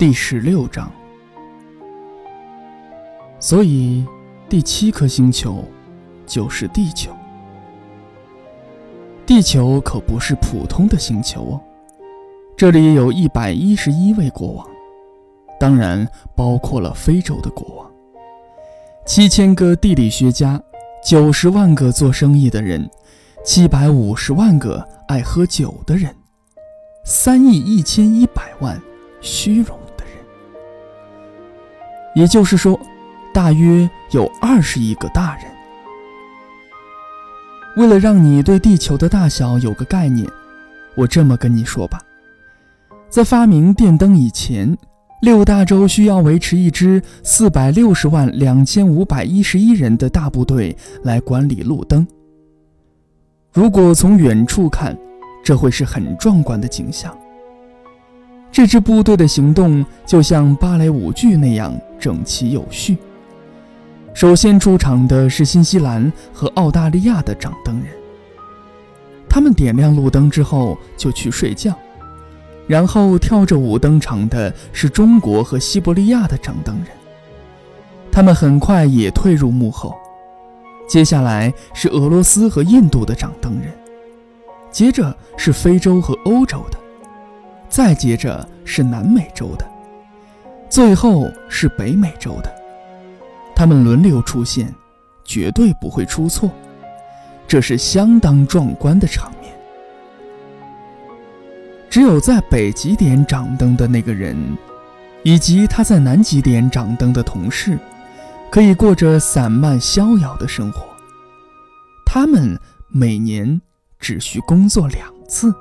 第十六章。所以，第七颗星球就是地球。地球可不是普通的星球哦，这里有一百一十一位国王，当然包括了非洲的国王，七千个地理学家，九十万个做生意的人，七百五十万个爱喝酒的人，三亿一千一百万虚荣，也就是说。大约有二十亿个大人。为了让你对地球的大小有个概念，我这么跟你说吧：在发明电灯以前，六大洲需要维持一支四百六十万两千五百一十一人的大部队来管理路灯。如果从远处看，这会是很壮观的景象。这支部队的行动就像芭蕾舞剧那样整齐有序。首先出场的是新西兰和澳大利亚的掌灯人。他们点亮路灯之后就去睡觉，然后跳着舞登场的是中国和西伯利亚的掌灯人。他们很快也退入幕后。接下来是俄罗斯和印度的掌灯人，接着是非洲和欧洲的，再接着是南美洲的，最后是北美洲的。他们轮流出现，绝对不会出错，这是相当壮观的场面。只有在北极点掌灯的那个人，以及他在南极点掌灯的同事，可以过着散漫逍遥的生活。他们每年只需工作两次。